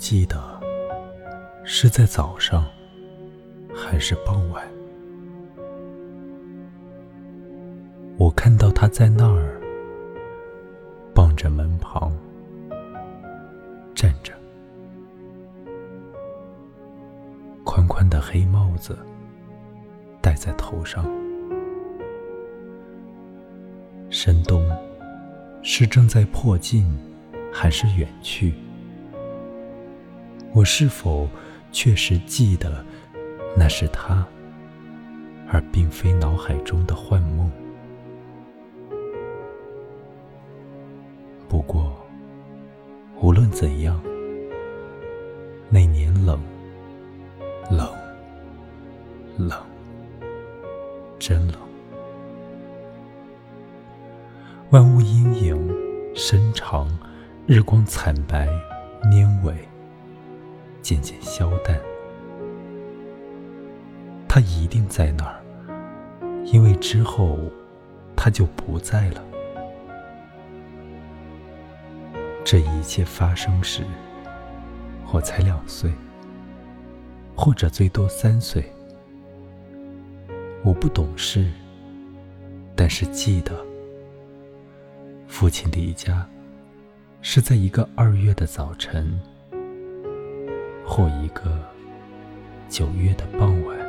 记得是在早上还是傍晚。我看到他在那儿，傍着门旁站着，宽宽的黑帽子戴在头上。深冬是正在迫近，还是远去？我是否确实记得那是他，而并非脑海中的幻梦？不过，无论怎样，那年冷，冷，冷，真冷。万物阴影深长，日光惨白，渐渐消淡，他一定在那儿，因为之后他就不在了。这一切发生时，我才两岁，或者最多三岁。我不懂事，但是记得，父亲离家是在一个二月的早晨。过一个九月的傍晚。